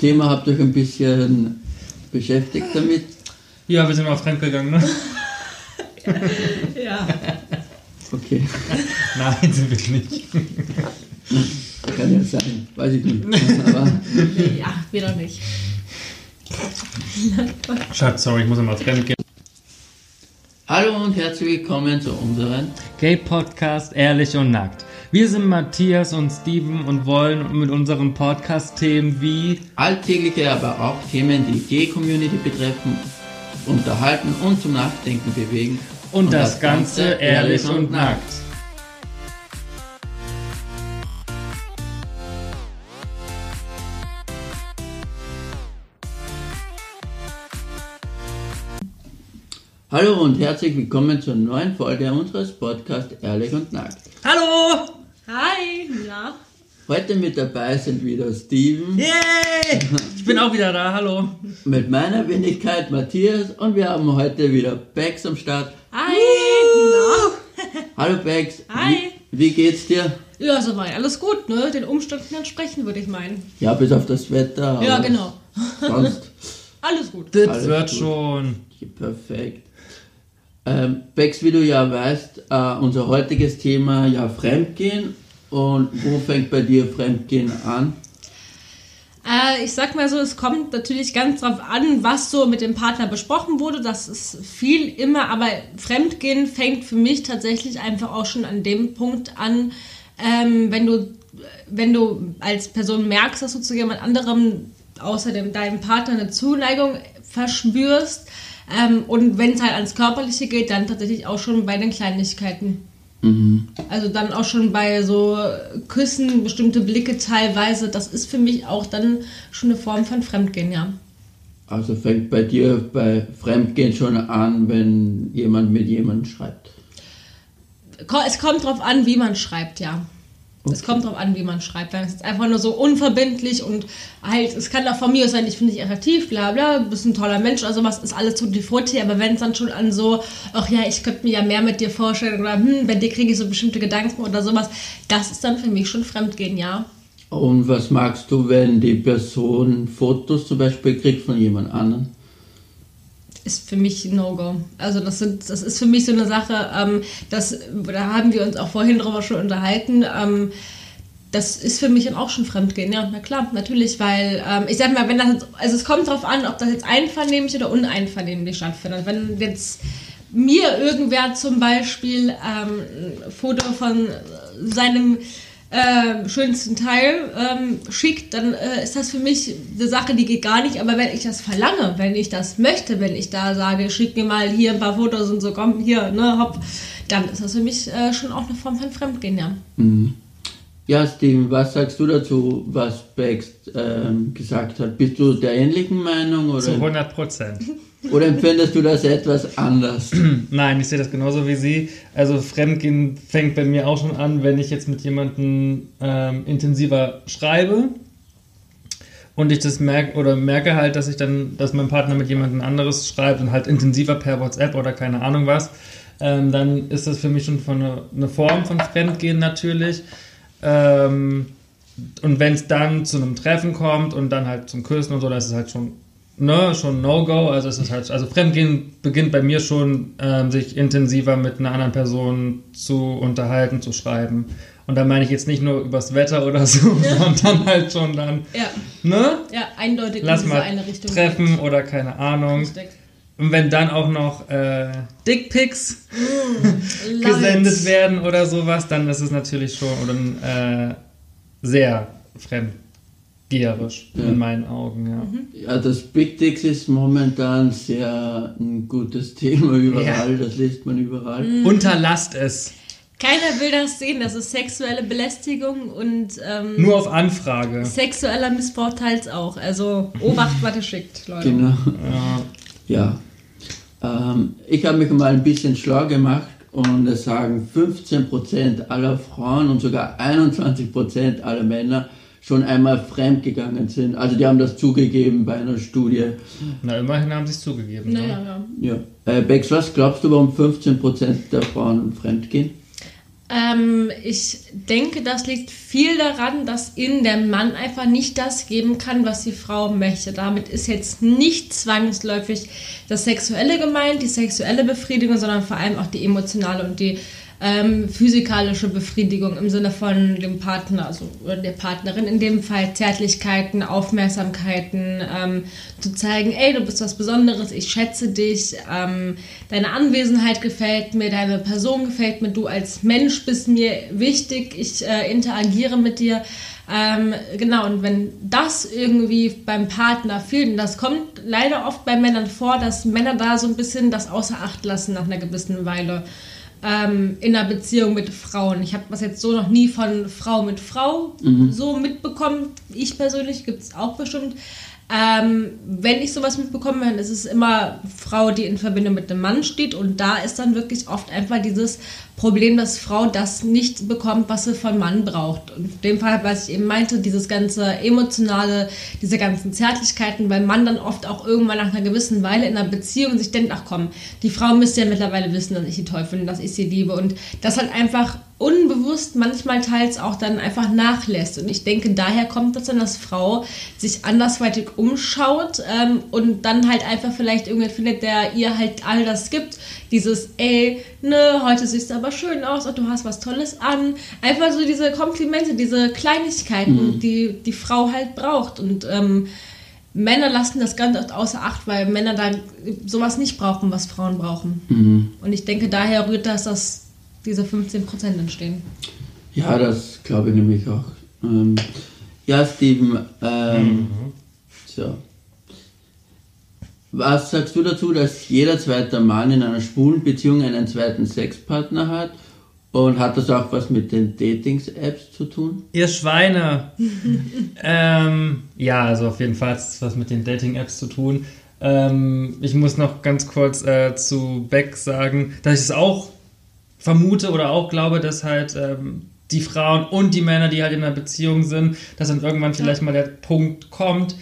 Thema habt ihr euch ein bisschen beschäftigt damit? Ja, wir sind mal fremdgegangen, ne? Ja. Okay, Nein, sind wir nicht. kann ja sein, weiß ich nicht. Aber ja, wieder nicht. Schatz, sorry, ich muss nochmal fremdgehen. hallo und herzlich willkommen zu unseren Gay Podcast Ehrlich und Nackt. Wir sind Matthias und Steven und wollen mit unseren Podcast-Themen wie alltägliche, aber auch Themen, die die Gay-Community betreffen, unterhalten und zum Nachdenken bewegen. und, das, Ganze ehrlich und nackt. Hallo und herzlich willkommen zur neuen Folge unseres Podcasts Ehrlich und Nackt. Hallo! Hi, na? Heute mit dabei sind wieder Steven, Yay! Ich bin auch wieder da, hallo. mit meiner Wenigkeit Matthias und wir haben heute wieder Bex am Start. Hi, Hallo Bex, Hi. Wie, wie geht's dir? Ja, soweit. Alles gut, ne? Den Umständen entsprechen, würde ich meinen. Ja, bis auf das Wetter. Ja, genau. Sonst Alles gut. Das Alles wird gut. schon. perfekt. Ähm, Bex, wie du ja weißt, äh, unser heutiges Thema ja Fremdgehen. Und wo fängt bei dir Fremdgehen an? Äh, ich sag mal so, es kommt natürlich ganz drauf an, was so mit dem Partner besprochen wurde. Das ist viel immer, aber Fremdgehen fängt für mich tatsächlich einfach auch schon an dem Punkt an, ähm, wenn du wenn du als Person merkst, dass du zu jemand anderem außer dem, deinem Partner eine Zuneigung verspürst. Ähm, und wenn es halt ans Körperliche geht, dann tatsächlich auch schon bei den Kleinigkeiten. Also dann auch schon bei so Küssen, bestimmte Blicke teilweise, das ist für mich auch dann schon eine Form von Fremdgehen, ja. Also fängt bei dir bei Fremdgehen schon an, wenn jemand mit jemandem schreibt. Es kommt drauf an, wie man schreibt, ja. Es kommt drauf an, wie man schreibt. Wenn es jetzt einfach nur so unverbindlich und halt, es kann auch von mir sein, ich finde dich attraktiv, bla bla, bist ein toller Mensch oder sowas, ist alles tutti frutti, aber wenn es dann schon an so, ach ja, ich könnte mir ja mehr mit dir vorstellen oder hm, bei dir kriege ich so bestimmte Gedanken oder sowas, das ist dann für mich schon Fremdgehen, ja. Und was magst du, wenn die Person Fotos zum Beispiel kriegt von jemand anderem? Ist für mich No-Go. Also das, sind, das ist für mich so eine Sache, ähm, das, da haben wir uns auch vorhin drüber schon unterhalten. Ähm, das ist für mich dann auch schon Fremdgehen, ja, na klar, natürlich, weil ähm, ich sag mal, wenn das, jetzt- also es kommt drauf an, ob das jetzt einvernehmlich oder uneinvernehmlich stattfindet. Wenn jetzt mir irgendwer zum Beispiel ähm, ein Foto von seinem äh, schönsten Teil ähm, schickt, dann äh, ist das für mich eine Sache, die geht gar nicht. Aber wenn ich das verlange, wenn ich das möchte, wenn ich da sage, schick mir mal hier ein paar Fotos und so, komm, hier, ne, hopp, dann ist das für mich äh, schon auch eine Form von Fremdgehen, ja. Ja, Steven, was sagst du dazu, was Bex ähm, gesagt hat? Bist du der ähnlichen Meinung Zu oder, 100 Prozent. oder empfindest du das etwas anders? Nein, ich sehe das genauso wie Sie. Also Fremdgehen fängt bei mir auch schon an, wenn ich jetzt mit jemandem ähm, intensiver schreibe und ich das merke oder merke halt, dass ich dann, dass mein Partner mit jemandem anderes schreibt und halt intensiver per WhatsApp oder keine Ahnung was, ähm, dann ist das für mich schon von eine, eine Form von Fremdgehen natürlich. Ähm, und wenn es dann zu einem Treffen kommt und dann halt zum Küssen und so, dann ist halt schon ne, schon No-Go. Also es ist halt, also Fremdgehen beginnt bei mir schon, ähm, sich intensiver mit einer anderen Person zu unterhalten, zu schreiben. Und da meine ich jetzt nicht nur übers Wetter oder so, sondern halt schon dann, Ja, ne? ja eindeutig Lass in diese mal eine Richtung. treffen oder keine Ahnung. Richtig. Und wenn dann auch noch äh, Dickpics Love gesendet werden oder sowas, dann ist es natürlich schon oder, äh, sehr fremdgeherisch Ja. in meinen Augen, ja. Ja, das Big Dicks ist momentan sehr ein gutes Thema überall, das liest man überall. Unterlasst es. Keiner will das sehen, das ist sexuelle Belästigung und ähm, Nur auf Anfrage. sexueller Missbrauch teils auch. Also Obacht, was ihr schickt, Leute. Genau. Ja. Ja. Ähm, ich habe mich mal ein bisschen schlau gemacht und es sagen 15% aller Frauen und sogar 21% aller Männer schon einmal fremdgegangen sind. Also die haben das zugegeben bei einer Studie. Na, immerhin haben sie es zugegeben. Naja, Ne? ja. Ja. Äh, Bex, was glaubst du, warum 15% der Frauen fremdgehen? Ähm, ich denke, das liegt viel daran, dass ihnen der Mann einfach nicht das geben kann, was die Frau möchte. Damit ist jetzt nicht zwangsläufig das Sexuelle gemeint, die sexuelle Befriedigung, sondern vor allem auch die emotionale und die ähm, physikalische Befriedigung im Sinne von dem Partner, also der Partnerin in dem Fall, Zärtlichkeiten, Aufmerksamkeiten, ähm, zu zeigen, ey, du bist was Besonderes, ich schätze dich, ähm, deine Anwesenheit gefällt mir, deine Person gefällt mir, du als Mensch bist mir wichtig, ich äh, interagiere mit dir. Ähm, genau, und wenn das irgendwie beim Partner fehlt, und das kommt leider oft bei Männern vor, dass Männer da so ein bisschen das außer Acht lassen nach einer gewissen Weile ähm, in einer Beziehung mit Frauen. Ich habe das jetzt so noch nie von Frau mit Frau mhm. so mitbekommen. Ich persönlich gibt es auch bestimmt. Ähm, wenn ich sowas mitbekomme, dann ist es immer Frau, die in Verbindung mit einem Mann steht und da ist dann wirklich oft einfach dieses Problem, dass Frau das nicht bekommt, was sie von Mann braucht. Und in dem Fall, was ich eben meinte, dieses ganze emotionale, diese ganzen Zärtlichkeiten, weil Mann dann oft auch irgendwann nach einer gewissen Weile in einer Beziehung sich denkt, ach komm, die Frau müsste ja mittlerweile wissen, dass ich sie toll finde, dass ich sie liebe und das halt einfach unbewusst manchmal teils auch dann einfach nachlässt. Und ich denke, daher kommt das dann, dass Frau sich andersweitig umschaut ähm, und dann halt einfach vielleicht irgendwer findet, der ihr halt all das gibt. Dieses, ey, ne, heute siehst du aber schön aus und du hast was Tolles an. Einfach so diese Komplimente, diese Kleinigkeiten, mhm. die die Frau halt braucht. Und ähm, Männer lassen das ganz oft außer Acht, weil Männer da sowas nicht brauchen, was Frauen brauchen. Mhm. Und ich denke, daher rührt das, dass diese 15% entstehen. Ja, das glaube ich nämlich auch. Ähm, ja, Steven, ähm, mhm. so. Was sagst du dazu, dass jeder zweite Mann in einer schwulen Beziehung einen zweiten Sexpartner hat? Und hat das auch was mit den Datings-Apps zu tun? Ihr Schweine! ähm, ja, also auf jeden Fall hat es was mit den Dating-Apps zu tun. Ähm, ich muss noch ganz kurz äh, zu Beck sagen, dass ich es auch vermute oder auch glaube, dass halt ähm, die Frauen und die Männer, die halt in einer Beziehung sind, dass dann irgendwann vielleicht mal der Punkt kommt,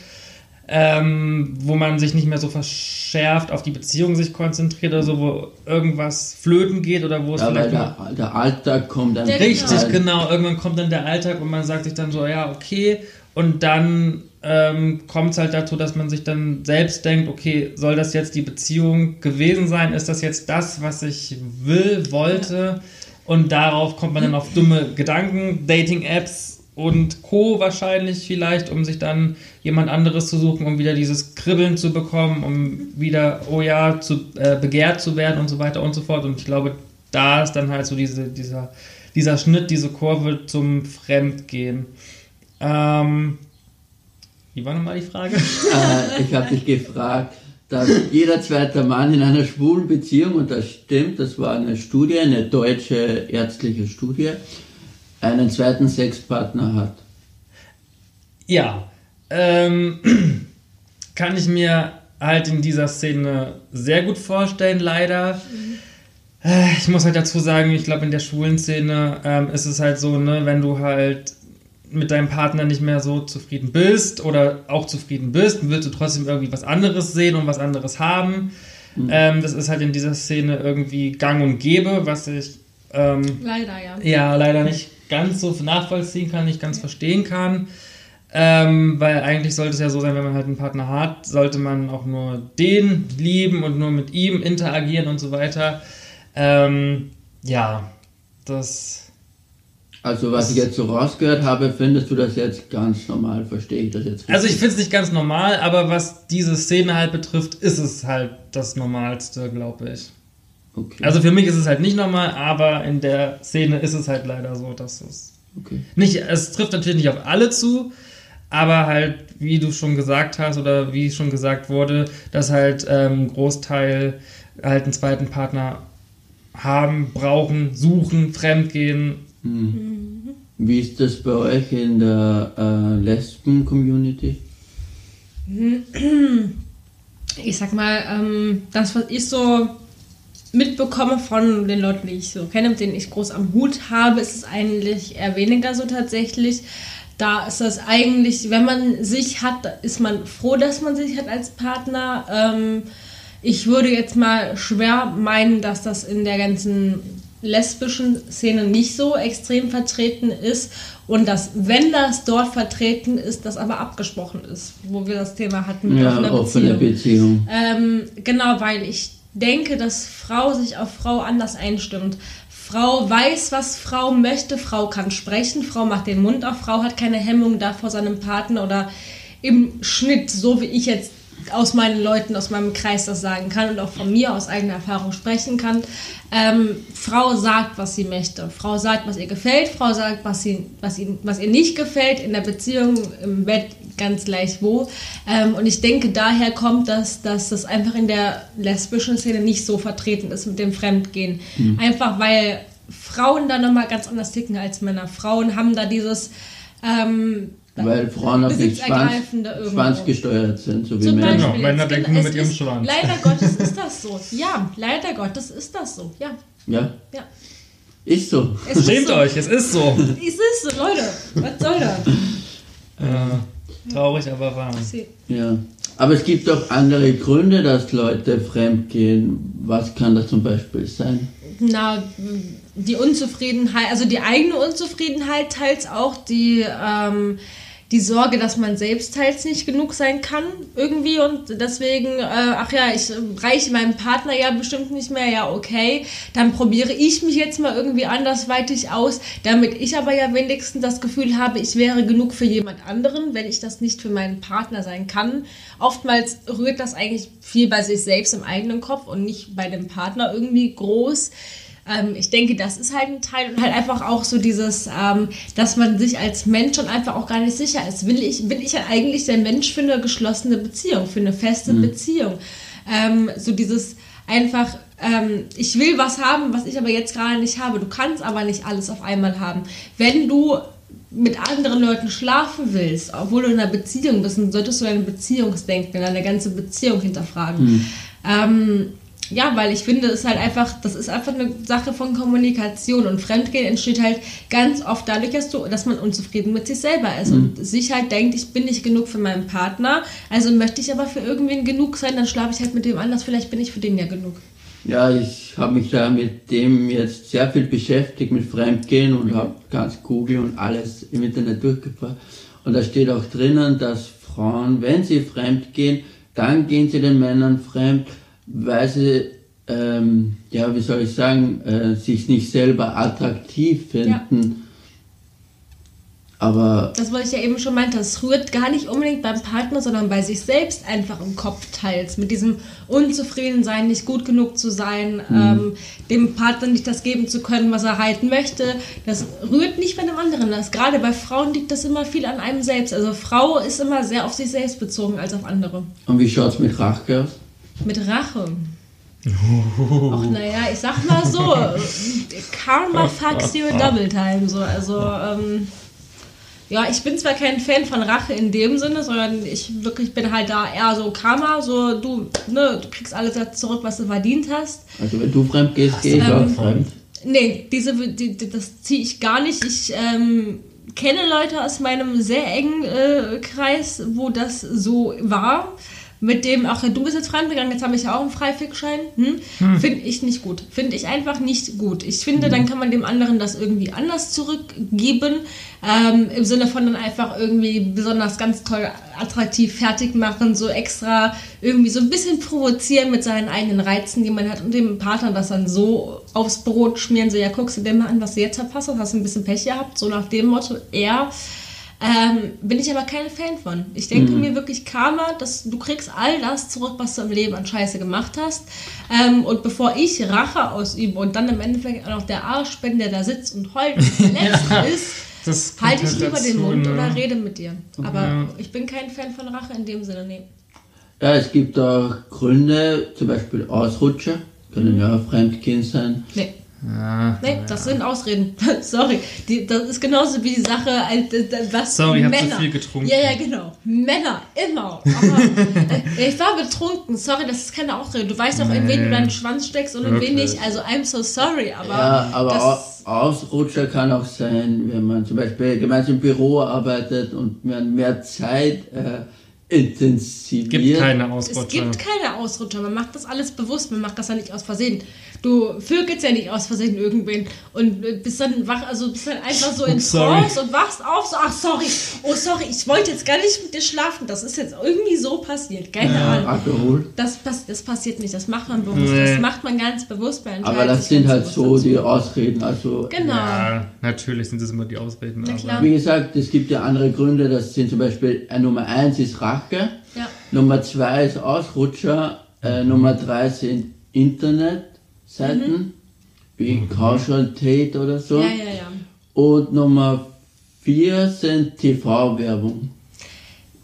ähm, wo man sich nicht mehr so verschärft auf die Beziehung sich konzentriert oder so, wo irgendwas flöten geht oder wo es ja, vielleicht. Der, der, Alltag kommt dann. Richtig, genau. Irgendwann kommt dann der Alltag und man sagt sich dann so, ja, okay. Und dann ähm, kommt es halt dazu, dass man sich dann selbst denkt, okay, soll das jetzt die Beziehung gewesen sein? Ist das jetzt das, was ich will, wollte? Und darauf kommt man dann auf dumme Gedanken, Dating-Apps und Co. wahrscheinlich vielleicht, um sich dann jemand anderes zu suchen, um wieder dieses Kribbeln zu bekommen, um wieder, oh ja, zu, äh, begehrt zu werden und so weiter und so fort. Und ich glaube, da ist dann halt so diese, dieser, dieser Schnitt, diese Kurve zum Fremdgehen. Ähm, wie war nochmal die Frage? Äh, ich habe dich gefragt, dass jeder zweite Mann in einer schwulen Beziehung, und das stimmt, das war eine Studie, eine deutsche ärztliche Studie, einen zweiten Sexpartner hat. Ja, ähm, kann ich mir halt in dieser Szene sehr gut vorstellen, leider. Äh, ich muss halt dazu sagen, ich glaube, in der schwulen Szene ähm, ist es halt so, ne, wenn du halt mit deinem Partner nicht mehr so zufrieden bist oder auch zufrieden bist, willst du trotzdem irgendwie was anderes sehen und was anderes haben. Mhm. Ähm, das ist halt in dieser Szene irgendwie gang und gäbe, was ich ähm, leider ja. Ja, leider nicht ganz so nachvollziehen kann, nicht ganz verstehen kann. Ähm, weil eigentlich sollte es ja so sein, wenn man halt einen Partner hat, sollte man auch nur den lieben und nur mit ihm interagieren und so weiter. Ähm, ja, das. Also, was ich jetzt so rausgehört habe, findest du das jetzt ganz normal? Verstehe ich das jetzt richtig? Also, ich finde es nicht ganz normal, aber was diese Szene halt betrifft, ist es halt das Normalste, glaube ich. Okay. Also für mich ist es halt nicht normal, aber in der Szene ist es halt leider so, dass es okay. nicht, es trifft natürlich nicht auf alle zu, aber halt, wie du schon gesagt hast oder wie schon gesagt wurde, dass halt ähm, Großteil halt einen zweiten Partner haben, brauchen, suchen, fremdgehen. Mhm. Wie ist das bei euch in der äh, Lesben-Community? Ich sag mal, ähm, das, was ich so mitbekomme von den Leuten, die ich so kenne, mit denen ich groß am Hut habe, ist es eigentlich eher weniger so tatsächlich. Da ist das eigentlich, wenn man sich hat, ist man froh, dass man sich hat als Partner. Ähm, ich würde jetzt mal schwer meinen, dass das in der ganzen lesbischen Szene nicht so extrem vertreten ist und dass, wenn das dort vertreten ist, das aber abgesprochen ist, wo wir das Thema hatten mit ja, offener offene Beziehung. Beziehung. Ähm, genau, weil ich denke, dass Frau sich auf Frau anders einstimmt. Frau weiß, was Frau möchte, Frau kann sprechen, Frau macht den Mund auf, Frau hat keine Hemmung da vor seinem Partner oder im Schnitt, so wie ich jetzt aus meinen Leuten, aus meinem Kreis das sagen kann und auch von mir aus eigener Erfahrung sprechen kann. Ähm, Frau sagt, was sie möchte. Frau sagt, was ihr gefällt. Frau sagt, was, sie, was, ihnen, was ihr nicht gefällt. In der Beziehung, im Bett, ganz gleich wo. Ähm, und ich denke, daher kommt das, dass das einfach in der lesbischen Szene nicht so vertreten ist mit dem Fremdgehen. Mhm. Einfach weil Frauen da nochmal ganz anders ticken als Männer. Frauen haben da dieses... Ähm, weil Frauen auch nicht Schwanz, schwanzgesteuert sind, so wie Männer. Genau, Männer denken nur mit ihrem Schwanz. Leider Gottes ist das so. Ja, leider Gottes ist das so. Ja. Ja? Ja. Ist so. Schämt euch, es ist so. Es ist so, Leute. Was soll das? Äh, traurig, aber wahr. Ja. Aber es gibt auch andere Gründe, dass Leute fremdgehen. Was kann das zum Beispiel sein? Na, die Unzufriedenheit, also die eigene Unzufriedenheit teils auch, die ähm, die Sorge, dass man selbst teils nicht genug sein kann irgendwie und deswegen, äh, ach ja, ich reiche meinem Partner ja bestimmt nicht mehr, ja okay, dann probiere ich mich jetzt mal irgendwie andersweitig aus, damit ich aber ja wenigstens das Gefühl habe, ich wäre genug für jemand anderen, wenn ich das nicht für meinen Partner sein kann. Oftmals rührt das eigentlich viel bei sich selbst im eigenen Kopf und nicht bei dem Partner irgendwie groß. Ähm, ich denke, das ist halt ein Teil und halt einfach auch so dieses, ähm, dass man sich als Mensch schon einfach auch gar nicht sicher ist. Will ich, bin ich ja eigentlich der Mensch für eine geschlossene Beziehung, für eine feste mhm. Beziehung? Ähm, so dieses einfach, ähm, ich will was haben, was ich aber jetzt gerade nicht habe. Du kannst aber nicht alles auf einmal haben. Wenn du mit anderen Leuten schlafen willst, obwohl du in einer Beziehung bist, dann solltest du deine Beziehungsdenken, deine ganze Beziehung hinterfragen. Mhm. Ja, weil ich finde, es ist halt einfach, das ist einfach eine Sache von Kommunikation und Fremdgehen entsteht halt ganz oft dadurch, dass, du, dass man unzufrieden mit sich selber ist mhm. und sich halt denkt, ich bin nicht genug für meinen Partner, also möchte ich aber für irgendwen genug sein, dann schlafe ich halt mit dem anders, vielleicht bin ich für den ja genug. Ja, ich habe mich da mit dem jetzt sehr viel beschäftigt, mit Fremdgehen und mhm. habe ganz Google und alles im Internet durchgebracht. Und da steht auch drinnen, dass Frauen, wenn sie fremdgehen, dann gehen sie den Männern fremd, weil sie, ähm, ja, wie soll ich sagen, äh, sich nicht selber attraktiv finden. Ja. Aber. Das, was ich ja eben schon meinte, das rührt gar nicht unbedingt beim Partner, sondern bei sich selbst einfach im Kopf teils. Mit diesem Unzufriedensein, nicht gut genug zu sein, mhm. ähm, dem Partner nicht das geben zu können, was er halten möchte. Das rührt nicht bei einem anderen. Das, gerade bei Frauen liegt das immer viel an einem selbst. Also Frau ist immer sehr auf sich selbst bezogen als auf andere. Und wie schaut es mit Rache aus? Mit Rache. Ach naja, ich sag mal so, Karma fucks you double time. So. Also, ähm, ja, ich bin zwar kein Fan von Rache in dem Sinne, sondern ich wirklich bin halt da eher so Karma, so du, ne, du kriegst alles zurück, was du verdient hast. Also wenn du fremd gehst, gehe ich ähm, auch fremd. Nee, diese, die, das ziehe ich gar nicht. Ich ähm, kenne Leute aus meinem sehr engen äh, Kreis, wo das so war mit dem, ach, du bist jetzt fremdgegangen, jetzt habe ich ja auch einen Freifickschein. Hm? Hm. Finde ich nicht gut. Finde ich einfach nicht gut. Ich finde, hm. dann kann man dem anderen das irgendwie anders zurückgeben. Ähm, Im Sinne von dann einfach irgendwie besonders ganz toll attraktiv fertig machen, so extra irgendwie so ein bisschen provozieren mit seinen eigenen Reizen, die man hat und dem Partner das dann so aufs Brot schmieren, so ja, guckst du dir mal an, was du jetzt verpasst hast, hast du ein bisschen Pech gehabt, so nach dem Motto, eher ähm, bin ich aber kein Fan von. Ich denke mhm. mir wirklich Karma, dass du kriegst all das zurück, was du im Leben an Scheiße gemacht hast. Ähm, und bevor ich Rache ausübe und dann im Endeffekt auch noch der Arsch bin, der da sitzt und heult und verletzt ja, ist, halte ich lieber dazu, den Mund ne? oder rede mit dir. Aber ja. ich bin kein Fan von Rache in dem Sinne, nee. Ja, es gibt auch Gründe, zum Beispiel Ausrutscher, können mhm. ja Fremdkind sein. Nee. Ja, nee, das sind Ausreden. Sorry. Die, das ist genauso wie die Sache, was Sorry, ich habe zu viel getrunken. Ja, ja, genau. Männer, immer. Aber, äh, ich war betrunken. Sorry, das ist keine Ausrede. Du weißt doch, nee. in wen du deinen Schwanz steckst und in wen nicht. Also, I'm so sorry. Aber, ja, aber Ausrutscher kann auch sein, wenn man zum Beispiel gemeinsam im Büro arbeitet und man mehr Zeit äh, intensiviert. Gibt keine Es Ausrutscher. gibt keine Ausrutscher. Man macht das alles bewusst. Man macht das ja nicht aus Versehen. Du vögelst ja nicht aus Versehen irgendwen und äh, bist dann wach, also bist dann einfach so in. Trance und wachst auf. So, ach, sorry. Oh, sorry. Ich wollte jetzt gar nicht mit dir schlafen. Das ist jetzt irgendwie so passiert. Keine Ahnung. Alkohol. Das, pass das passiert nicht. Das macht man bewusst. Nee. Das macht man ganz bewusst. Man Aber das sind halt so dazu. die Ausreden. Also Genau. Ja, natürlich sind das immer die Ausreden. Na aber- klar. Wie gesagt, es gibt ja andere Gründe, das sind zum Beispiel, äh, Nummer eins ist Rache, Ja. Nummer zwei ist Ausrutscher, äh, Nummer drei sind Internetseiten, wie Casual Tate oder so. Mhm. ja, ja, ja. Und Nummer vier sind TV-Werbung.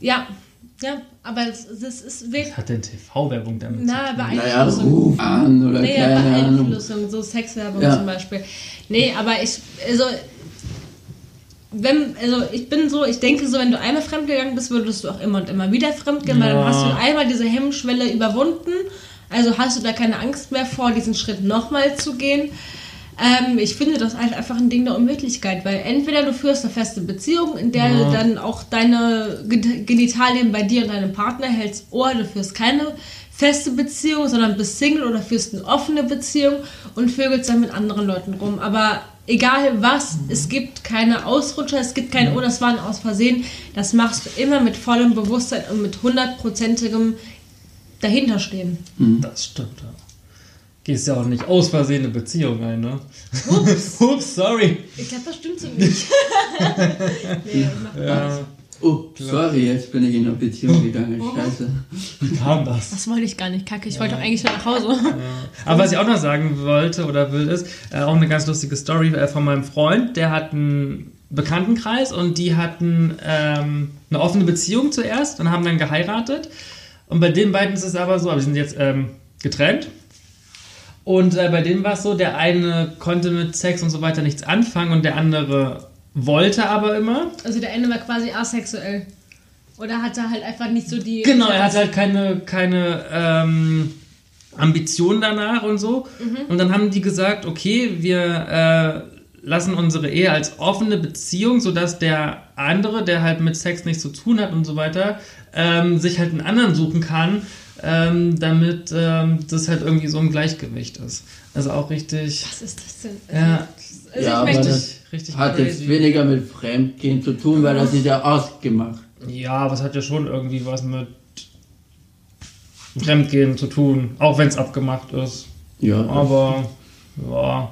Ja, ja. Aber das, das ist wirklich. Was hat denn TV-Werbung damit zu Na, tun? Naja, Beeinflussung. ruf an oder Nee, keine Ahnung. Beeinflussung, so Sexwerbung Ja. zum Beispiel. Nee, aber ich, also, wenn, also ich bin so, ich denke so, wenn du einmal fremdgegangen bist, würdest du auch immer und immer wieder fremdgehen, weil dann Ja. hast du einmal diese Hemmschwelle überwunden, also hast du da keine Angst mehr vor, diesen Schritt nochmal zu gehen. Ähm, ich finde das halt einfach ein Ding der Unmöglichkeit, weil entweder du führst eine feste Beziehung, in der du dann auch deine Gen- Genitalien bei dir und deinem Partner hältst, oder du führst keine feste Beziehung, sondern bist Single oder führst eine offene Beziehung und vögelst dann mit anderen Leuten rum. Aber egal was, es gibt keine Ausrutscher, es gibt keine, oh, das war ein aus Versehen. Das machst du immer mit vollem Bewusstsein und mit hundertprozentigem Dahinterstehen. Das stimmt, ja. Gehst ja auch nicht aus Versehen eine Beziehung ein, ne? Ups, Ups sorry. Ich glaube, das stimmt so nicht. nee, macht Ja, Oh, sorry, jetzt bin ich in eine Beziehung gegangen. Oh. Scheiße. wie kam das? Das wollte ich gar nicht, kacke. Ich wollte doch eigentlich schon nach Hause. Aber was ich auch noch sagen wollte oder will, ist äh, auch eine ganz lustige Story äh, von meinem Freund. Der hat einen Bekanntenkreis und die hatten ähm, eine offene Beziehung zuerst und haben dann geheiratet. Und bei den beiden ist es aber so, aber die sind jetzt ähm, getrennt. Und äh, bei denen war es so, der eine konnte mit Sex und so weiter nichts anfangen und der andere wollte aber immer. Also der eine war quasi asexuell. Oder hatte halt einfach nicht so die. Genau, er hatte halt keine, keine ähm, Ambition danach und so. Und dann haben die gesagt, okay, wir äh, lassen unsere Ehe als offene Beziehung, sodass der andere, der halt mit Sex nichts zu tun hat und so weiter, ähm, sich halt einen anderen suchen kann, ähm, damit ähm, das halt irgendwie so im Gleichgewicht ist. Also auch richtig, Was ist das denn? ja, Also Ja, ich aber möchte. das richtig hat jetzt crazy. weniger mit Fremdgehen zu tun, weil das ist ja ausgemacht. Ja, aber es hat ja schon irgendwie was mit Fremdgehen zu tun, auch wenn es abgemacht ist. Ja. Aber ja.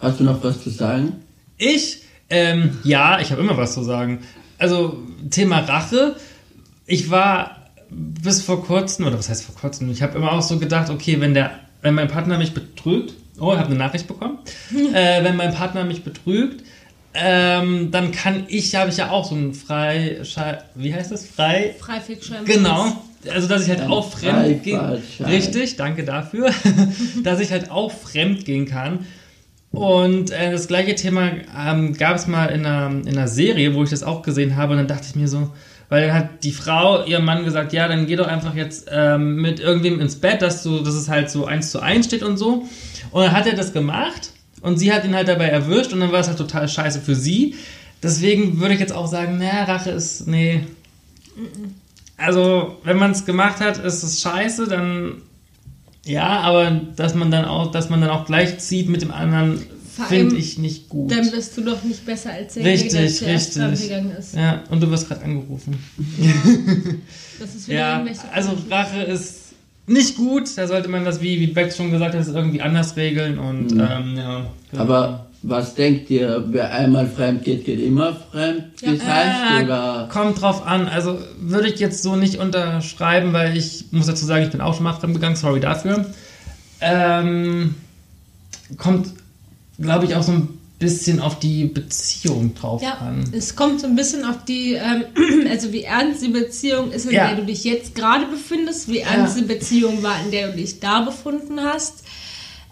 Hast du noch was zu sagen? Ich, ähm, ja, ich habe immer was zu sagen. Also, Thema Rache. Ich war bis vor kurzem, oder was heißt vor kurzem, ich habe immer auch so gedacht, okay, wenn der, wenn mein Partner mich betrügt, oh, ich habe eine Nachricht bekommen, äh, wenn mein Partner mich betrügt, ähm, dann kann ich, habe ich ja auch so ein frei, wie heißt das, frei, Freifickschein. Genau. Also, dass ich halt Ein auch fremd gehen. Richtig, danke dafür. dass ich halt auch fremd gehen kann. Und äh, das gleiche Thema ähm, gab es mal in einer, in einer Serie, wo ich das auch gesehen habe. Und dann dachte ich mir so, weil dann hat die Frau ihrem Mann gesagt, ja, dann geh doch einfach jetzt ähm, mit irgendwem ins Bett, dass, du, dass es halt so eins zu eins steht und so. Und dann hat er das gemacht und sie hat ihn halt dabei erwischt und dann war es halt total scheiße für sie. Deswegen würde ich jetzt auch sagen, naja, Rache ist, nee, also, wenn man es gemacht hat, ist es scheiße, dann ja, aber dass man dann auch, dass man dann auch gleich zieht mit dem anderen, finde ich nicht gut. Dann bist du doch nicht besser als der, Richtig, der richtig. gegangen ist. Ja, und du wirst gerade angerufen. Das ist wieder Ja, also Rache ist nicht gut. Da sollte man das, wie, wie Beck schon gesagt hat, irgendwie anders regeln und Mhm. ähm, ja. Aber was denkt ihr, wer einmal fremd geht, geht immer fremd? Ja. Das heißt, Äh, oder? Kommt drauf an. Also würde ich jetzt so nicht unterschreiben, weil ich muss dazu sagen, ich bin auch schon mal fremdgegangen. Sorry dafür. Ähm, kommt, glaube ich, auch so ein bisschen auf die Beziehung drauf Ja, an. es kommt so ein bisschen auf die, ähm, also wie ernst die Beziehung ist, in Ja. der du dich jetzt gerade befindest, wie ernst die Beziehung war, in der du dich da befunden hast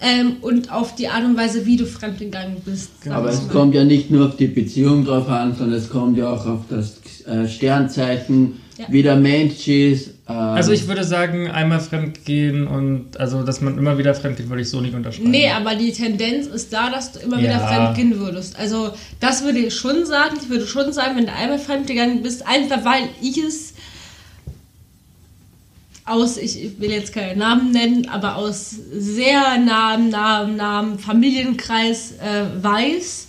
ähm, und auf die Art und Weise, wie du fremdgegangen bist. Aber es mal. kommt ja nicht nur auf die Beziehung drauf an, sondern es kommt ja auch auf das äh, Sternzeichen, Ja. wie der Mensch ist. Äh, Also ich würde sagen, einmal fremdgehen und also dass man immer wieder fremdgeht, würde ich so nicht unterschreiben. Nee, aber die Tendenz ist da, dass du immer wieder Ja. fremdgehen würdest. Also das würde ich schon sagen. Ich würde schon sagen, wenn du einmal fremdgegangen bist, einfach weil ich es aus, ich will jetzt keinen Namen nennen, aber aus sehr nahem, nahem, nahem Familienkreis äh, weiß,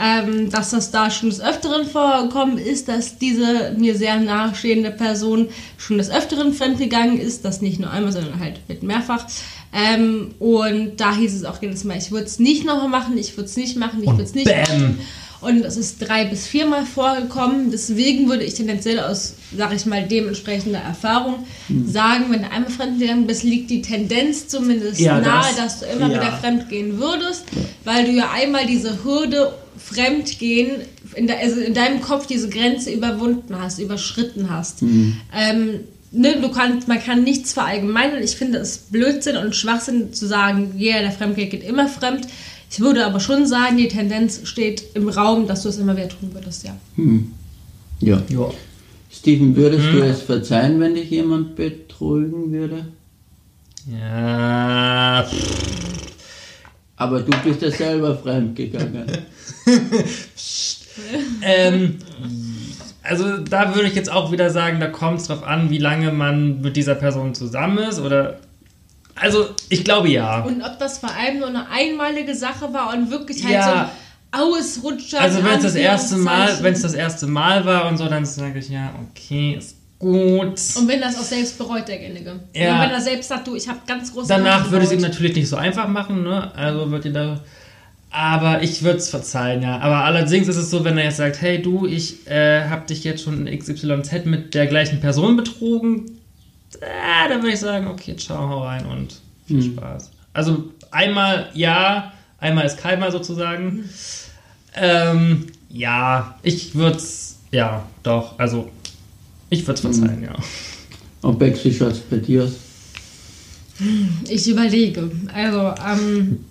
ähm, dass das da schon des Öfteren vorgekommen ist, dass diese mir sehr nahestehende Person schon des Öfteren fremdgegangen ist, das nicht nur einmal, sondern halt mit mehrfach. Ähm, und da hieß es auch jedes Mal, ich würde es nicht nochmal machen, ich würde es nicht machen, ich würde es nicht bam! machen. Und es ist drei bis viermal vorgekommen. Deswegen würde ich tendenziell aus, sag ich mal, dementsprechender Erfahrung Hm. sagen, wenn du einmal fremdgegangen bist, liegt die Tendenz zumindest Ja, nahe, das- dass du immer ja. wieder fremdgehen würdest, weil du ja einmal diese Hürde Fremdgehen in, de, also in deinem Kopf diese Grenze überwunden hast, überschritten hast. Ähm, ne, du kannst, man kann nichts verallgemeinern. Ich finde es Blödsinn und Schwachsinn zu sagen, jeder, der fremd geht, geht immer fremd. Ich würde aber schon sagen, die Tendenz steht im Raum, dass du es immer wieder tun würdest, ja. ja. Ja. Steven, würdest Hm. du es verzeihen, wenn dich jemand betrügen würde? Ja. Aber du bist ja selber fremdgegangen. ähm, also da würde ich jetzt auch wieder sagen, da kommt es drauf an, wie lange man mit dieser Person zusammen ist oder. Also ich glaube ja. Und ob das vor allem nur eine einmalige Sache war und wirklich halt Ja. so ein Ausrutscher. Also wenn es das erste Mal, wenn es das erste Mal war und so, dann sage ich ja, okay, ist gut. Und wenn das auch selbst bereut, derjenige. Ja. Und wenn er selbst sagt, du, ich habe ganz große Danach würde ich es ihm natürlich nicht so einfach machen, ne? Also wird ihr da. Aber ich würde es verzeihen, ja. Aber allerdings ist es so, wenn er jetzt sagt, hey du, ich äh, habe dich jetzt schon in XYZ mit der gleichen Person betrogen, äh, dann würde ich sagen, okay, ciao, hau rein und viel Spaß. Also einmal ja, einmal ist keinmal sozusagen. Ähm, ja, ich würde es, ja, doch, also ich würde es verzeihen, ja. Und Bex, wie schaut es bei dir? Ich überlege. Also, ähm,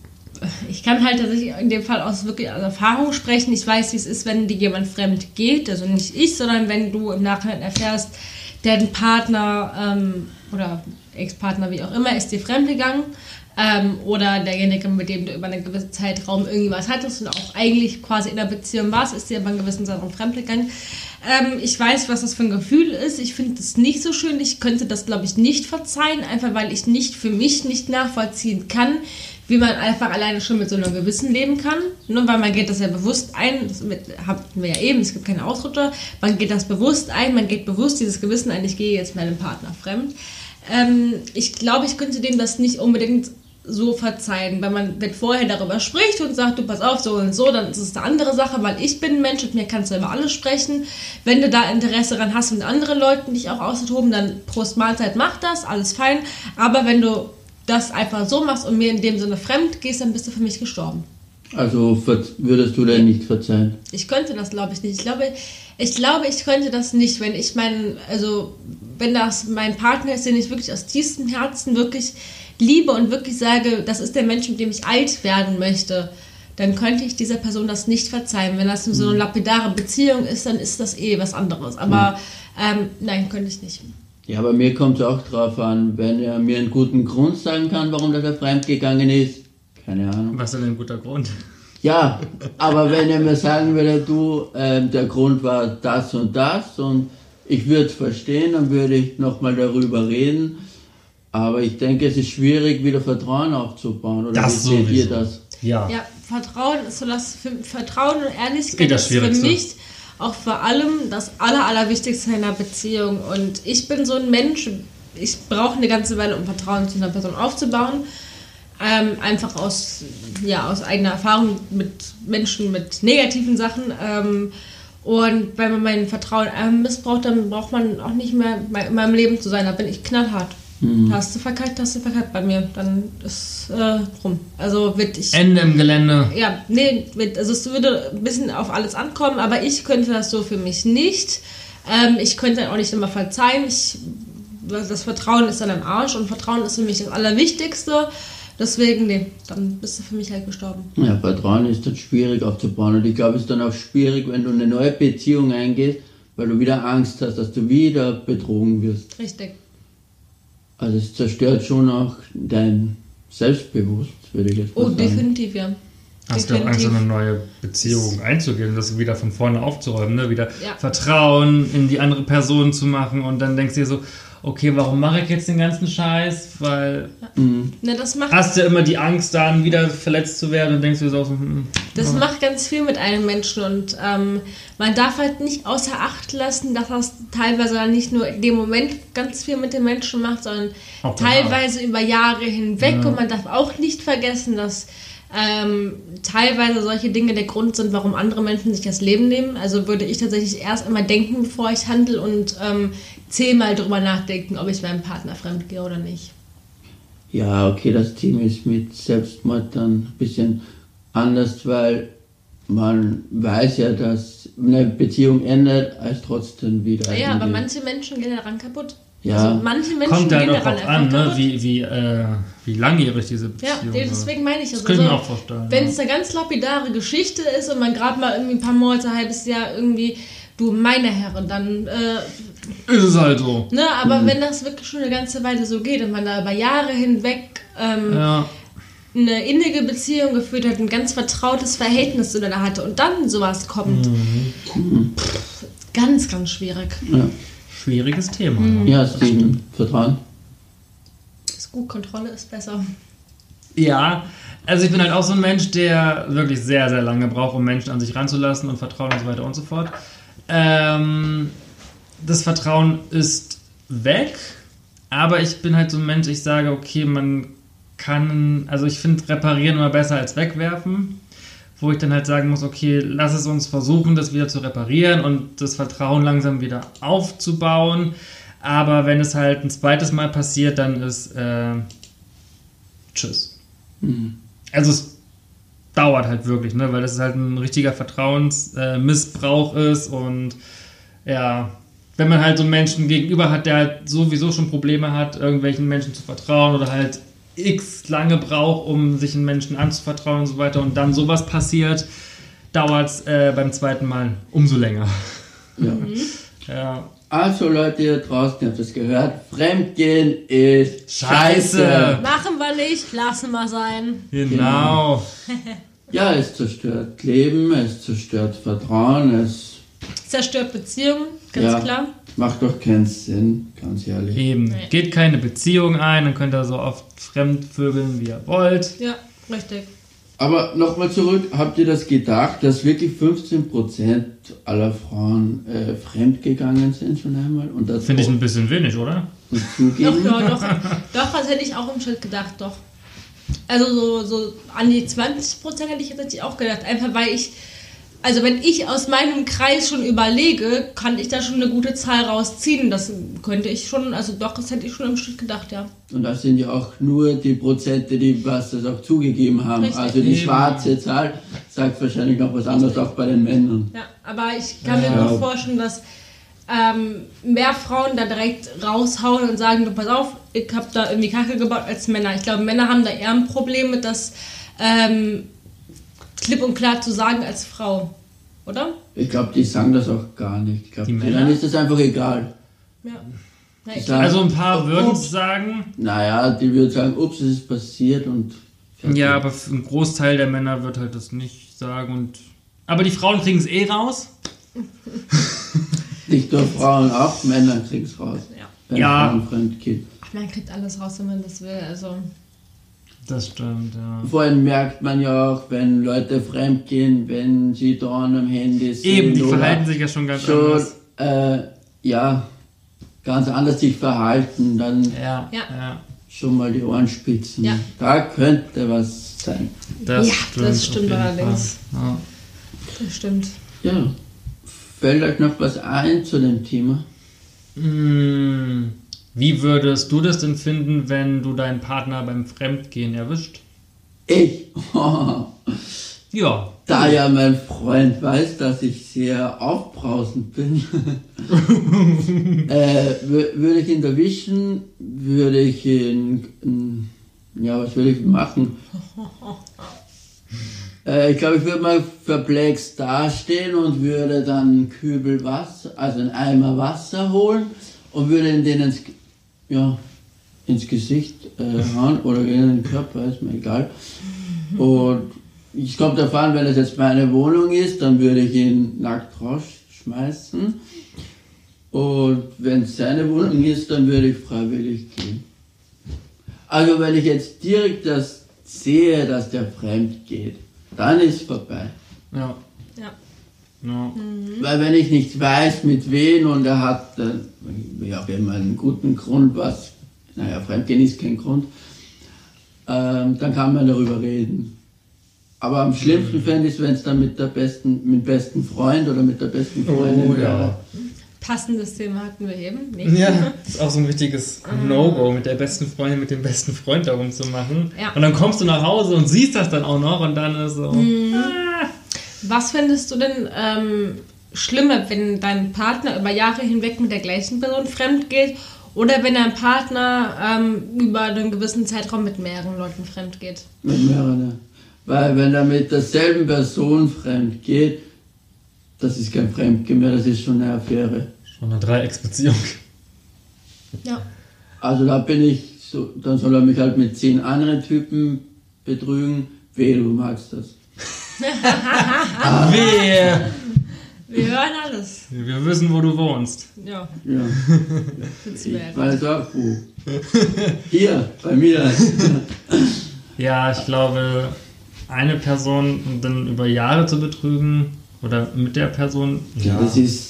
ich kann halt tatsächlich in dem Fall aus wirklich aus Erfahrung sprechen. Ich weiß, wie es ist, wenn dir jemand fremd geht. Also nicht ich, sondern wenn du im Nachhinein erfährst, dein Partner ähm, oder Ex-Partner, wie auch immer, ist dir fremdgegangen. Ähm, oder derjenige, mit dem du über einen gewissen Zeitraum irgendwas hattest und auch eigentlich quasi in der Beziehung warst, ist dir über einen gewissen Zeitraum fremdgegangen. Ähm, ich weiß, was das für ein Gefühl ist. Ich finde das nicht so schön. Ich könnte das, glaube ich, nicht verzeihen, einfach weil ich nicht für mich nicht nachvollziehen kann, wie man einfach alleine schon mit so einem Gewissen leben kann. Nur weil man geht das ja bewusst ein, das mit- hatten wir ja eben, es gibt keine Ausrutscher, man geht das bewusst ein, man geht bewusst dieses Gewissen ein, ich gehe jetzt meinem Partner fremd. Ähm, ich glaube, ich könnte dem das nicht unbedingt so verzeihen, wenn man wenn vorher darüber spricht und sagt, du pass auf, so und so, dann ist es eine andere Sache, weil ich bin ein Mensch und mir kannst du über alles sprechen. Wenn du da Interesse daran hast, mit anderen Leuten dich auch auszutoben, dann Prost Mahlzeit, mach das, alles fein. Aber wenn du das einfach so machst und mir in dem Sinne fremd gehst, dann bist du für mich gestorben. Also würdest du denn nicht verzeihen? Ich könnte das, glaube ich, nicht. Ich glaube, ich glaube, ich könnte das nicht, wenn ich meinen, also wenn das mein Partner ist, den ich wirklich aus tiefstem Herzen wirklich liebe und wirklich sage, das ist der Mensch, mit dem ich alt werden möchte, dann könnte ich dieser Person das nicht verzeihen. Wenn das so eine lapidare Beziehung ist, dann ist das eh was anderes. Aber ähm, nein, könnte ich nicht. Ja, aber mir kommt es auch drauf an, wenn er mir einen guten Grund sagen kann, warum das er fremdgegangen ist. Keine Ahnung. Was ist denn ein guter Grund? Ja, aber wenn er mir sagen würde, du, ähm, der Grund war das und das und ich würde es verstehen, dann würde ich nochmal darüber reden. Aber ich denke, es ist schwierig, wieder Vertrauen aufzubauen. Oder Das wie seht ihr das? Ja. Ja, Vertrauen ist so das für, Vertrauen und Ehrlichkeit Eh das ist für mich auch vor allem das aller, allerwichtigste in einer Beziehung. Und ich bin so ein Mensch, ich brauche eine ganze Weile, um Vertrauen zu einer Person aufzubauen. Ähm, einfach aus, ja, aus eigener Erfahrung mit Menschen mit negativen Sachen. Ähm, und wenn man mein Vertrauen einmal missbraucht, dann braucht man auch nicht mehr in meinem Leben zu sein. Da bin ich knallhart. Hast du verkackt, hast du verkackt bei mir. Dann ist äh, rum. Also wird ich Ende im Gelände. ja, nee, mit- also es würde ein bisschen auf alles ankommen, aber ich könnte das so für mich nicht. Ähm, ich könnte dann auch nicht immer verzeihen. Ich, das Vertrauen ist dann im Arsch und Vertrauen ist für mich das Allerwichtigste. Deswegen, nee, dann bist du für mich halt gestorben. Ja, Vertrauen ist dann schwierig aufzubauen. Und ich glaube, es ist dann auch schwierig, wenn du eine neue Beziehung eingehst, weil du wieder Angst hast, dass du wieder betrogen wirst. Richtig. Also es zerstört schon auch dein Selbstbewusst, würde ich jetzt Oh, mal sagen. definitiv, ja. Hast du auch Angst, in eine neue Beziehung einzugehen, das wieder von vorne aufzuräumen, ne? wieder Ja. Vertrauen in die andere Person zu machen und dann denkst du dir so, okay, warum mache ich jetzt den ganzen Scheiß? Weil Ne, das macht hast du ja immer die Angst, dann wieder verletzt zu werden und denkst dir so, hm, Das macht ganz viel mit einem Menschen und ähm, man darf halt nicht außer Acht lassen, dass das teilweise dann nicht nur in dem Moment ganz viel mit den Menschen macht, sondern Auch teilweise über Jahre hinweg und man darf auch nicht vergessen, dass ähm, teilweise solche Dinge der Grund sind, warum andere Menschen sich das Leben nehmen. Also würde ich tatsächlich erst einmal denken, bevor ich handle und ähm, zehnmal drüber nachdenken, ob ich meinem Partner fremd gehe oder nicht. Ja, okay, das Thema ist mit Selbstmord dann ein bisschen anders, weil man weiß ja, dass eine Beziehung endet, als trotzdem wieder. Ja, aber manche Menschen gehen daran kaputt. Ja. Also manche Menschen kommt halt gehen auch daran drauf einfach an, ne? kaputt. wie, wie, äh, wie langjährig diese Ja, Beziehung deswegen meine ich das. Das Also, auch vorstellen. Wenn ja. es eine ganz lapidare Geschichte ist und man gerade mal irgendwie ein paar Monate, ein halbes Jahr irgendwie, du meine Herren, dann, äh, Ist es halt so. ne, aber wenn das wirklich schon eine ganze Weile so geht und man da über Jahre hinweg ähm, Ja. eine innige Beziehung geführt hat, ein ganz vertrautes Verhältnis zueinander hatte und dann sowas kommt, pff, ganz, ganz schwierig. Ja, Schwieriges Thema. Mhm. Ja. ja Steven, Vertrauen. Ist gut, Kontrolle ist besser. Ja, also ich bin halt auch so ein Mensch, der wirklich sehr, sehr lange braucht, um Menschen an sich ranzulassen und Vertrauen und so weiter und so fort. Ähm, das Vertrauen ist weg, aber ich bin halt so ein Mensch, ich sage, okay, man kann, also ich finde reparieren immer besser als wegwerfen, wo ich dann halt sagen muss, okay, lass es uns versuchen, das wieder zu reparieren und das Vertrauen langsam wieder aufzubauen. Aber wenn es halt ein zweites Mal passiert, dann ist äh, Tschüss. Mhm. Also es dauert halt wirklich, ne? weil das halt ein richtiger Vertrauensmissbrauch äh, ist und ja, wenn man halt so einen Menschen gegenüber hat, der halt sowieso schon Probleme hat, irgendwelchen Menschen zu vertrauen oder halt x lange braucht, um sich einen Menschen anzuvertrauen und so weiter und dann sowas passiert, dauert es äh, beim zweiten Mal umso länger. Ja. Ja. Also Leute ihr draußen, ihr habt es gehört, Fremdgehen ist Scheiße. Scheiße. Machen wir nicht, lassen wir sein. Genau. Ja, es zerstört Leben, es zerstört Vertrauen, es Zerstört Beziehungen, ganz ja, klar. macht doch keinen Sinn, ganz ehrlich. Eben. Nee. Geht keine Beziehung ein, dann könnt ihr so oft fremdvögeln, wie ihr wollt. Ja, richtig. Aber nochmal zurück, habt ihr das gedacht, dass wirklich 15% aller Frauen äh, fremdgegangen sind schon einmal? Und das Finde ich ein bisschen wenig, oder? Doch, ja, doch. Doch, das hätte ich auch im Schritt gedacht, doch. Also so, so an die 20 Prozent hätte ich jetzt natürlich auch gedacht. Einfach weil ich, also wenn ich aus meinem Kreis schon überlege, kann ich da schon eine gute Zahl rausziehen. Das könnte ich schon, also doch, das hätte ich schon im Schritt gedacht, ja. Und das sind ja auch nur die Prozente, die was das auch zugegeben haben. Richtig. Also die schwarze Zahl sagt wahrscheinlich noch was anderes auch bei den Männern. Ja, aber ich kann mir Ja. gut vorstellen, dass ähm, mehr Frauen da direkt raushauen und sagen, du pass auf, ich habe da irgendwie Kacke gebaut als Männer. Ich glaube, Männer haben da eher ein Problem mit, das ähm, klipp und klar zu sagen als Frau. Oder? Ich glaube, die sagen das auch gar nicht. Ich glaube, Die Männer? denen ist das einfach egal. Ja. Na, sagen- Also ein paar würden sagen. Naja, die würden sagen, ups, es ist passiert und fertig. Ja, aber für ein Großteil der Männer wird halt das nicht sagen. Und aber die Frauen kriegen es eh raus. Nicht nur Frauen, auch Männer kriegen es raus. Ja. Wenn Ja. Frauen fremd geht. Ach, man kriegt alles raus, wenn man das will. Also, Das stimmt, ja. Vor allem merkt man ja auch, wenn Leute fremd gehen, wenn sie dran am Handy sind. Eben, die verhalten sich ja schon ganz schon, anders. äh, ja, ganz anders sich verhalten, dann Ja, Ja. schon mal die Ohren spitzen. Ja. Da könnte was sein. Das Ja, stimmt. das stimmt allerdings. Ja. das stimmt. Ja. Fällt euch noch was ein zu dem Thema? Hm, Wie würdest du das denn finden, wenn du deinen Partner beim Fremdgehen erwischt? Ich, Ja. da ja mein Freund weiß, dass ich sehr aufbrausend bin, äh, wür- würde ich ihn erwischen, würde ich ihn, mm, ja, was würde ich machen? Äh, ich glaube, ich würde mal perplex dastehen und würde dann einen Kübel Wasser, also einen Eimer Wasser holen und würde in den ins, ja, ins Gesicht äh, hauen oder in den Körper, ist mir egal. Und ich komme davon, wenn es jetzt meine Wohnung ist, dann würde ich ihn nackt rausschmeißen. Und wenn es seine Wohnung ist, dann würde ich freiwillig gehen. Also wenn ich jetzt direkt das sehe, dass der fremd geht, dann ist vorbei. Ja. Ja. Ja. Weil wenn ich nicht weiß, mit wem und er hat, äh, ja, wenn man einen guten Grund, was, naja, Fremdgehen ist kein Grund, ähm, dann kann man darüber reden. Aber am schlimmsten fände ich es, wenn es dann mit der besten, mit dem besten Freund oder mit der besten Freundin Oh, ja. wäre. Passendes Thema hatten wir eben. Nicht? Ja, ist auch so ein wichtiges No-Go, mit der besten Freundin, mit dem besten Freund darum zu machen. Ja. Und dann kommst du nach Hause und siehst das dann auch noch und dann ist so. Ah. Was findest du denn ähm, schlimmer, wenn dein Partner über Jahre hinweg mit der gleichen Person fremd geht oder wenn dein Partner ähm, über einen gewissen Zeitraum mit mehreren Leuten fremd geht? Mit mehreren. Weil wenn er mit derselben Person fremd geht, das ist kein Fremdgehen mehr, das ist schon eine Affäre. Schon eine Dreiecksbeziehung. Ja. Also da bin ich so, dann soll er mich halt mit zehn anderen Typen betrügen. Weh, du magst das. Wehe! Wir hören alles. Wir wissen, wo du wohnst. Ja, Ja, wir ich weiß auch wo. Hier, bei mir. Ja, ich glaube, eine Person dann über Jahre zu betrügen oder mit der Person, ja. Das ist,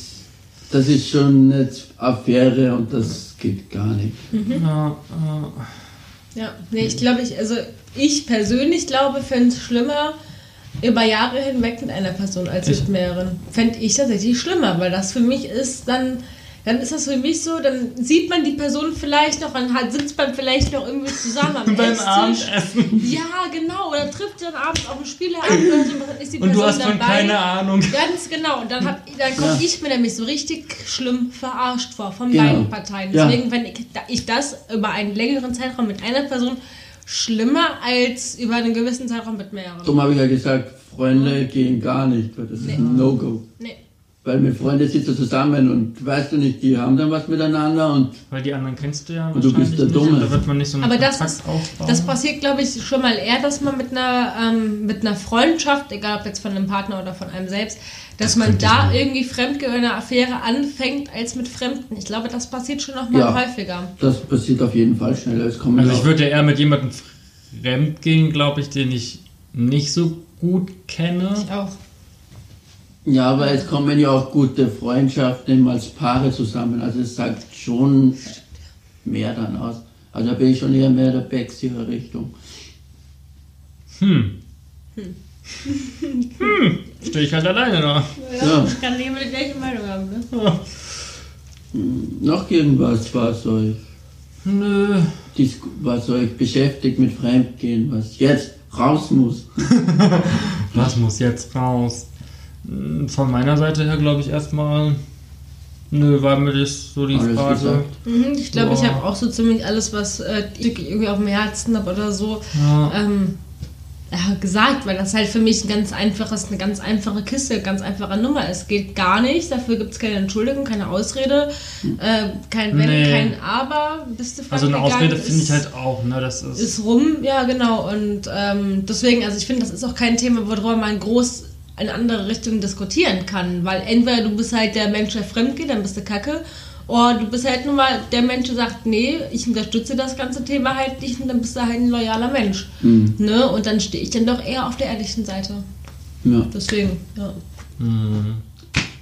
das ist schon eine Affäre und das geht gar nicht. ja, äh, Ja, nee, ich glaube, ich, also ich persönlich glaube, fände es schlimmer über Jahre hinweg mit einer Person als Ich- mit mehreren. Fände ich tatsächlich schlimmer, weil das für mich ist dann, dann ist das für mich so, dann sieht man die Person vielleicht noch, dann hat, sitzt man vielleicht noch irgendwie zusammen am beim Esstisch. Abendessen. Ja, genau, oder trifft dann abends auf dem Spieleabend oder so, ist die Und Person du hast von dabei. keine Ahnung. Ganz genau. Und dann, hab, dann komme Ja. ich mir nämlich so richtig schlimm verarscht vor von Genau. beiden Parteien. Ja. Deswegen fände ich, da- ich das über einen längeren Zeitraum mit einer Person schlimmer als über einen gewissen Zeitraum mit mehreren. Darum habe ich ja gesagt, Freunde gehen gar nicht, weil das ist ein No-Go. Nee. Weil mit Freunden sitzt du zusammen und weißt du nicht, die haben dann was miteinander und Weil die anderen kennst du ja Und du wahrscheinlich bist der nicht. Dumme. und Da wird man nicht so einen Aber das, Kontakt ist, aufbauen. das passiert, glaube ich, schon mal eher, dass man mit einer, ähm, mit einer Freundschaft, egal ob jetzt von einem Partner oder von einem selbst, dass man könnte da sein. irgendwie eine Affäre anfängt als mit Fremden. Ich glaube, das passiert schon noch mal Ja. häufiger. das passiert auf jeden Fall schneller. Es kommen Also ich würde eher mit jemandem fremd gehen, glaube ich, den ich nicht so gut kenne. Ich auch. Ja, aber es kommen ja auch gute Freundschaften als Paare zusammen. Also es sagt schon mehr dann aus. Also da bin ich schon eher mehr der Becksiger Richtung. Hm. Hm. Stehe ich halt alleine da. Ja. Ich kann nicht immer die gleiche Meinung haben, ne? Noch irgendwas, was euch, Nö. dis- was euch beschäftigt mit Fremdgehen, was jetzt raus muss. Was muss jetzt raus? Hm, Von meiner Seite her glaube ich erstmal. Nö, war mir das so die Alles Frage. gesagt. Mhm, ich glaube, ich habe auch so ziemlich alles, was äh, ich irgendwie auf dem Herzen habe oder so, Ja. ähm, ja, gesagt, weil das halt für mich ein ganz einfaches, eine ganz einfache Kiste, ganz einfache Nummer ist. Geht gar nicht, dafür gibt es keine Entschuldigung, keine Ausrede, äh, kein Wenn, Nee. kein Aber, bist du Also eine Ausrede finde ich halt auch, ne? Das ist. ist rum, ja genau. Und ähm, deswegen, also ich finde, das ist auch kein Thema, worüber man groß in andere Richtungen diskutieren kann. Weil entweder du bist halt der Mensch, der fremd geht, dann bist du kacke. Oder du bist halt nur mal der Mensch, der sagt, nee, ich unterstütze das ganze Thema halt nicht und dann bist du halt ein loyaler Mensch. Hm. Ne? Und dann stehe ich dann doch eher auf der ehrlichen Seite. Ja. Deswegen, ja. Hm.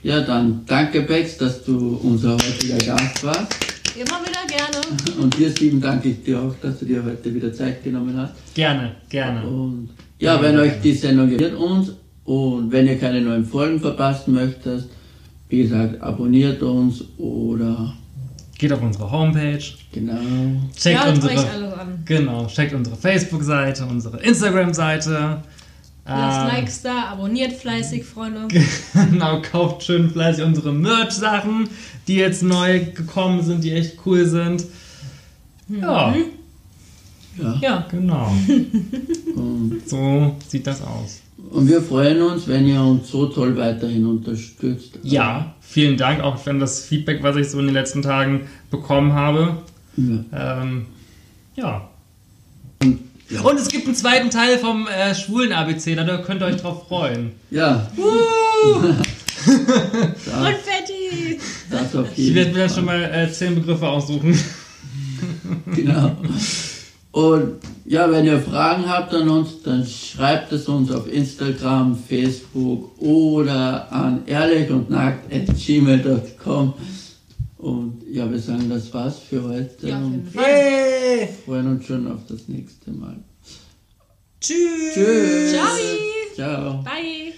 ja, dann danke Bex, dass du unser heutiger Gast warst. Immer wieder gerne. Und dir, Steven, danke ich dir auch, dass du dir heute wieder Zeit genommen hast. Gerne, gerne. Und ja, wenn euch die Sendung gefällt uns und wenn ihr keine neuen Folgen verpassen möchtet, wie gesagt, abonniert uns oder Geht auf unsere Homepage. genau. Checkt Hört unsere. euch alles an. Genau, checkt unsere Facebook-Seite, unsere Instagram-Seite. Lasst Ähm, Likes da, abonniert fleißig, Freunde. Genau, kauft schön fleißig unsere Merch-Sachen, die jetzt neu gekommen sind, die echt cool sind. Ja, Ja. Ja. genau. Und So sieht das aus. Und wir freuen uns, wenn ihr uns so toll weiterhin unterstützt. Ja, vielen Dank auch für das Feedback, was ich so in den letzten Tagen bekommen habe. Ja. Ähm, ja. Und es gibt einen zweiten Teil vom äh, schwulen ABC, da könnt ihr euch drauf freuen. Ja, Konfetti! das auf Ich werde mir schon mal äh, zehn Begriffe aussuchen. Genau. Und ja, wenn ihr Fragen habt an uns, dann schreibt es uns auf Instagram, Facebook oder an ehrlich und nackt.gmail.com. Und ja, wir sagen, das war's für heute Ja, und. Hey! freuen uns schon auf das nächste Mal. Tschüss! Tschüss. Ciao! Ciao. Bye!